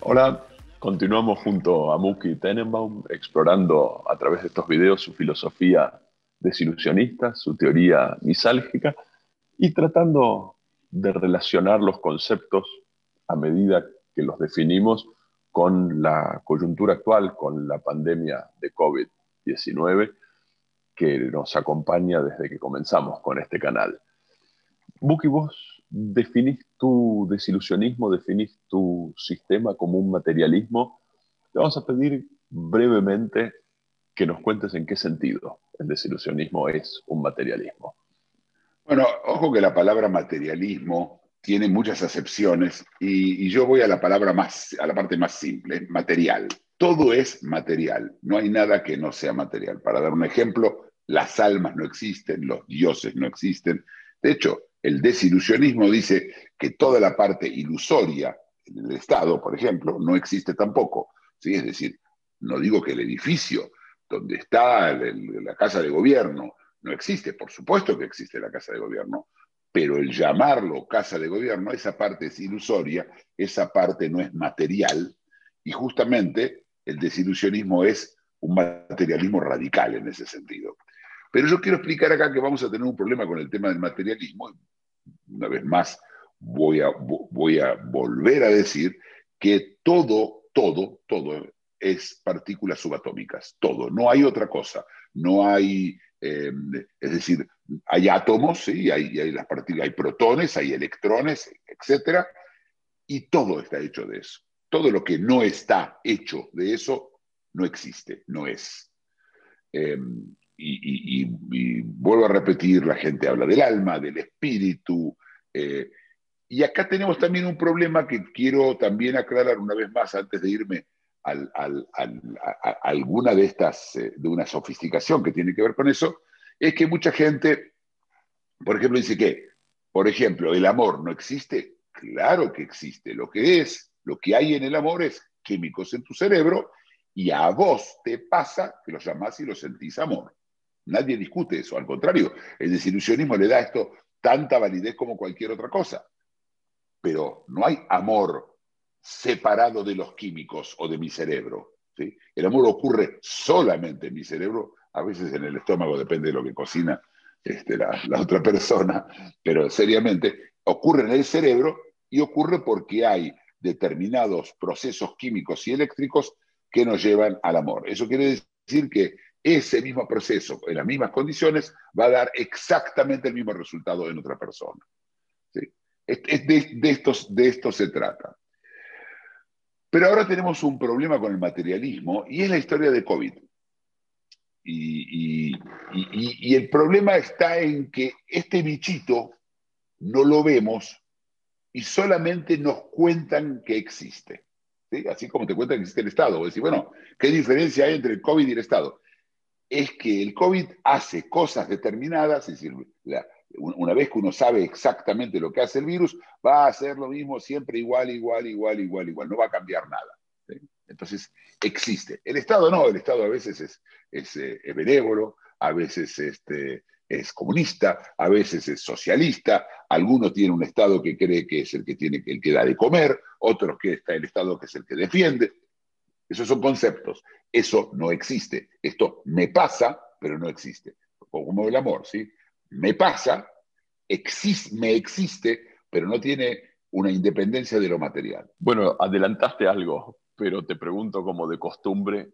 Hola, continuamos junto a Muki Tenenbaum explorando a través de estos videos su filosofía desilusionista, su teoría misálgica y tratando de relacionar los conceptos a medida que los definimos con la coyuntura actual, con la pandemia de COVID-19 que nos acompaña desde que comenzamos con este canal. Buki, vos definís tu desilusionismo, definís tu sistema como un materialismo. Te vamos a pedir brevemente que nos cuentes en qué sentido el desilusionismo es un materialismo. Bueno, ojo que la palabra materialismo tiene muchas acepciones y, yo voy a la palabra más, a la parte más simple, material. Todo es material, no hay nada que no sea material. Para dar un ejemplo, las almas no existen, los dioses no existen. De hecho, el desilusionismo dice que toda la parte ilusoria del Estado, por ejemplo, no existe tampoco. ¿sí? Es decir, no digo que el edificio donde está la casa de gobierno no existe, por supuesto que existe la casa de gobierno, pero el llamarlo casa de gobierno, esa parte es ilusoria, esa parte no es material, y justamente el desilusionismo es un materialismo radical en ese sentido. Pero yo quiero explicar acá que vamos a tener un problema con el tema del materialismo. Una vez más, voy a, vo- voy a volver a decir que todo, todo, todo es partículas subatómicas, todo, no hay otra cosa, no hay, eh, es decir, hay átomos, ¿sí? hay, las partículas, hay protones, hay electrones, etcétera, y todo está hecho de eso. Todo lo que no está hecho de eso no existe, no es. Y- y vuelvo a repetir, la gente habla del alma, del espíritu. eh, y acá tenemos también un problema que quiero también aclarar una vez más antes de irme al- alguna de estas, eh, de una sofisticación que tiene que ver con eso, es que mucha gente, por ejemplo, dice que, por ejemplo, el amor no existe. Claro que existe. Lo que es, lo que hay en el amor es químicos en tu cerebro y a vos te pasa que lo llamás y lo sentís amor. Nadie discute eso, al contrario, el desilusionismo le da a esto tanta validez como cualquier otra cosa. Pero no hay amor separado de los químicos o de mi cerebro. ¿sí? El amor ocurre solamente en mi cerebro, a veces en el estómago, depende de lo que cocina este, la, otra persona, pero seriamente ocurre en el cerebro y ocurre porque hay determinados procesos químicos y eléctricos que nos llevan al amor. Eso quiere decir que ese mismo proceso, en las mismas condiciones, va a dar exactamente el mismo resultado en otra persona. ¿sí? De, estos, de esto se trata. Pero ahora tenemos un problema con el materialismo y es la historia de COVID. Y, el problema está en que este bichito no lo vemos y solamente nos cuentan que existe. ¿sí? Así como te cuentan que existe el Estado. Vos decís, bueno, ¿qué diferencia hay entre el COVID y el Estado? Es que el COVID hace cosas determinadas, es decir, la, una vez que uno sabe exactamente lo que hace el virus, va a hacer lo mismo siempre igual, igual, igual, igual, igual, no va a cambiar nada. Entonces, existe. El Estado no, el Estado a veces es, es, eh, benévolo, a veces este, es comunista, a veces es socialista, algunos tienen un Estado que cree que es el que, tiene, el que da de comer, otros que está el Estado que es el que defiende. Esos son conceptos. Eso no existe. Esto me pasa, pero no existe. Como el amor, ¿sí? Me pasa, existe, me existe, pero no tiene una independencia de lo material. Bueno, adelantaste algo, pero te pregunto como de costumbre,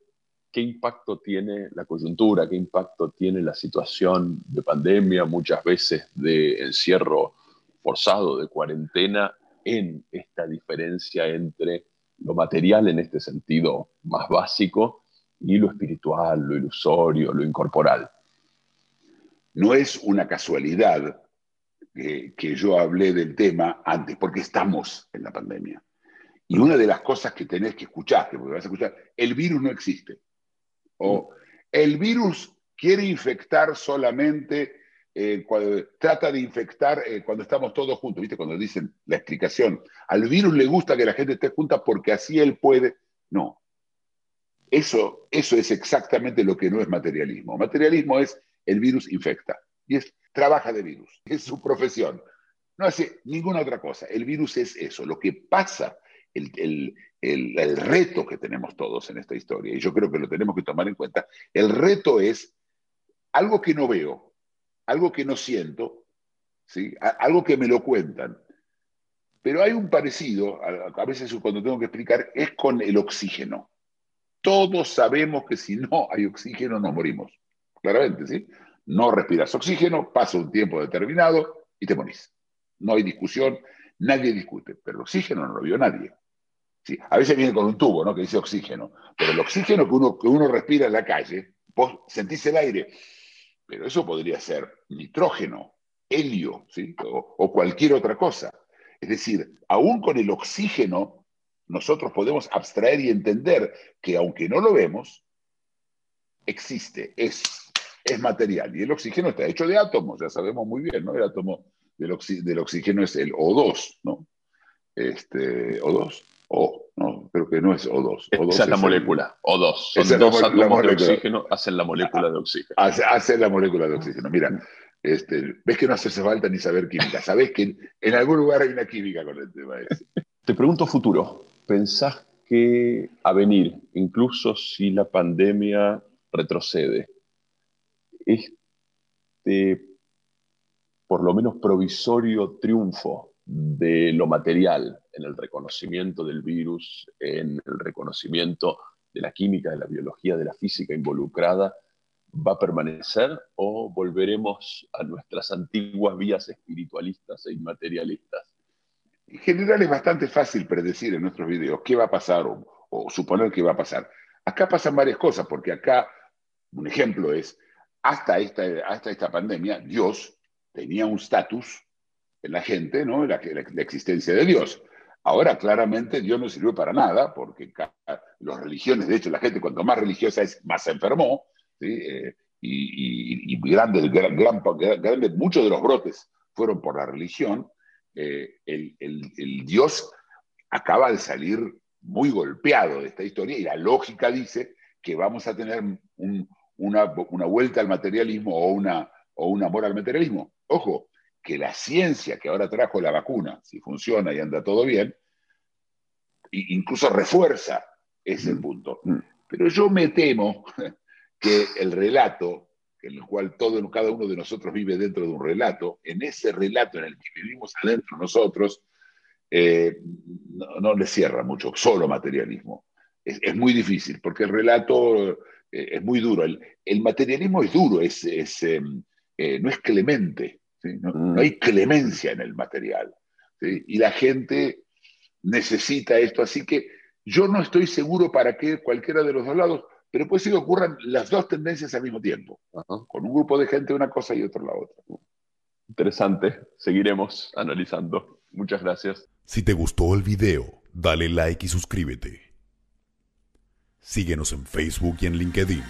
¿qué impacto tiene la coyuntura? ¿Qué impacto tiene la situación de pandemia, muchas veces de encierro forzado, de cuarentena, en esta diferencia entre lo material en este sentido más básico y lo espiritual, lo ilusorio, lo incorporal? No es una casualidad que, yo hablé del tema antes, porque estamos en la pandemia. Y una de las cosas que tenés que escuchar, que vas a escuchar, el virus no existe. O el virus quiere infectar solamente eh, trata de infectar eh, cuando estamos todos juntos, ¿viste? Cuando dicen la explicación, al virus le gusta que la gente esté junta porque así él puede. No. Eso, eso es exactamente lo que no es materialismo. Materialismo es el virus infecta y es, trabaja de virus, es su profesión. No hace ninguna otra cosa. El virus es eso. Lo que pasa el, reto que tenemos todos en esta historia, y yo creo que lo tenemos que tomar en cuenta, el reto es algo que no veo, algo que no siento, ¿sí? algo que me lo cuentan. Pero hay un parecido, a, veces cuando tengo que explicar, es con el oxígeno. Todos sabemos que si no hay oxígeno nos morimos. Claramente, ¿sí? No respiras oxígeno, pasa un tiempo determinado y te morís. No hay discusión, nadie discute, pero el oxígeno no lo vio nadie. A veces viene con un tubo, ¿no? Que dice oxígeno. Pero el oxígeno que uno, que uno respira en la calle, vos sentís el aire, pero eso podría ser nitrógeno, helio, ¿sí? o, cualquier otra cosa. Es decir, aún con el oxígeno, nosotros podemos abstraer y entender que aunque no lo vemos, existe, es, es material. Y el oxígeno está hecho de átomos, ya sabemos muy bien, ¿no? El átomo del, del oxígeno es el O2, ¿no? Este, O2. O, no, creo que no es O2. O2 Esa es la molécula, O2. Son dos átomos de oxígeno, hacen la molécula de oxígeno. Hace, la molécula de oxígeno. Mira, este, ves que no hace falta ni saber química. Sabes que en, algún lugar hay una química con el tema ese. Te pregunto futuro. ¿Pensás que a venir, incluso si la pandemia retrocede, este, por lo menos provisorio triunfo de lo material, en el reconocimiento del virus, en el reconocimiento de la química, de la biología, de la física involucrada, va a permanecer o volveremos a nuestras antiguas vías espiritualistas e inmaterialistas? En general es bastante fácil predecir en nuestros videos qué va a pasar o, suponer qué va a pasar. Acá pasan varias cosas, porque acá un ejemplo es, hasta esta, hasta esta pandemia, Dios tenía un estatus en la gente, ¿no? La, la, existencia de Dios. Ahora, claramente, Dios no sirvió para nada, porque las religiones, de hecho, la gente cuanto más religiosa es, más se enfermó, eh, y, grandes, gran, muchos de los brotes fueron por la religión. Eh, el, Dios acaba de salir muy golpeado de esta historia y la lógica dice que vamos a tener una, una, vuelta al materialismo o, una, o un amor al materialismo. Ojo, que la ciencia que ahora trajo la vacuna, si funciona y anda todo bien, incluso refuerza ese mm. punto. Mm. Pero yo me temo que el relato, en el cual todo, cada uno de nosotros vive dentro de un relato, en ese relato en el que vivimos adentro nosotros, eh, no, le cierra mucho, solo materialismo. Es, muy difícil, porque el relato eh, es muy duro. El, materialismo es duro, es, em, eh, no es clemente. Mm. No, hay clemencia en el material. Y la gente necesita esto. Así que yo no estoy seguro para qué cualquiera de los dos lados, pero puede ser que ocurran las dos tendencias al mismo tiempo. Con un grupo de gente una cosa y otro la otra. Interesante. Seguiremos analizando. Muchas gracias. Si te gustó el video, dale like y suscríbete. Síguenos en Facebook y en LinkedIn.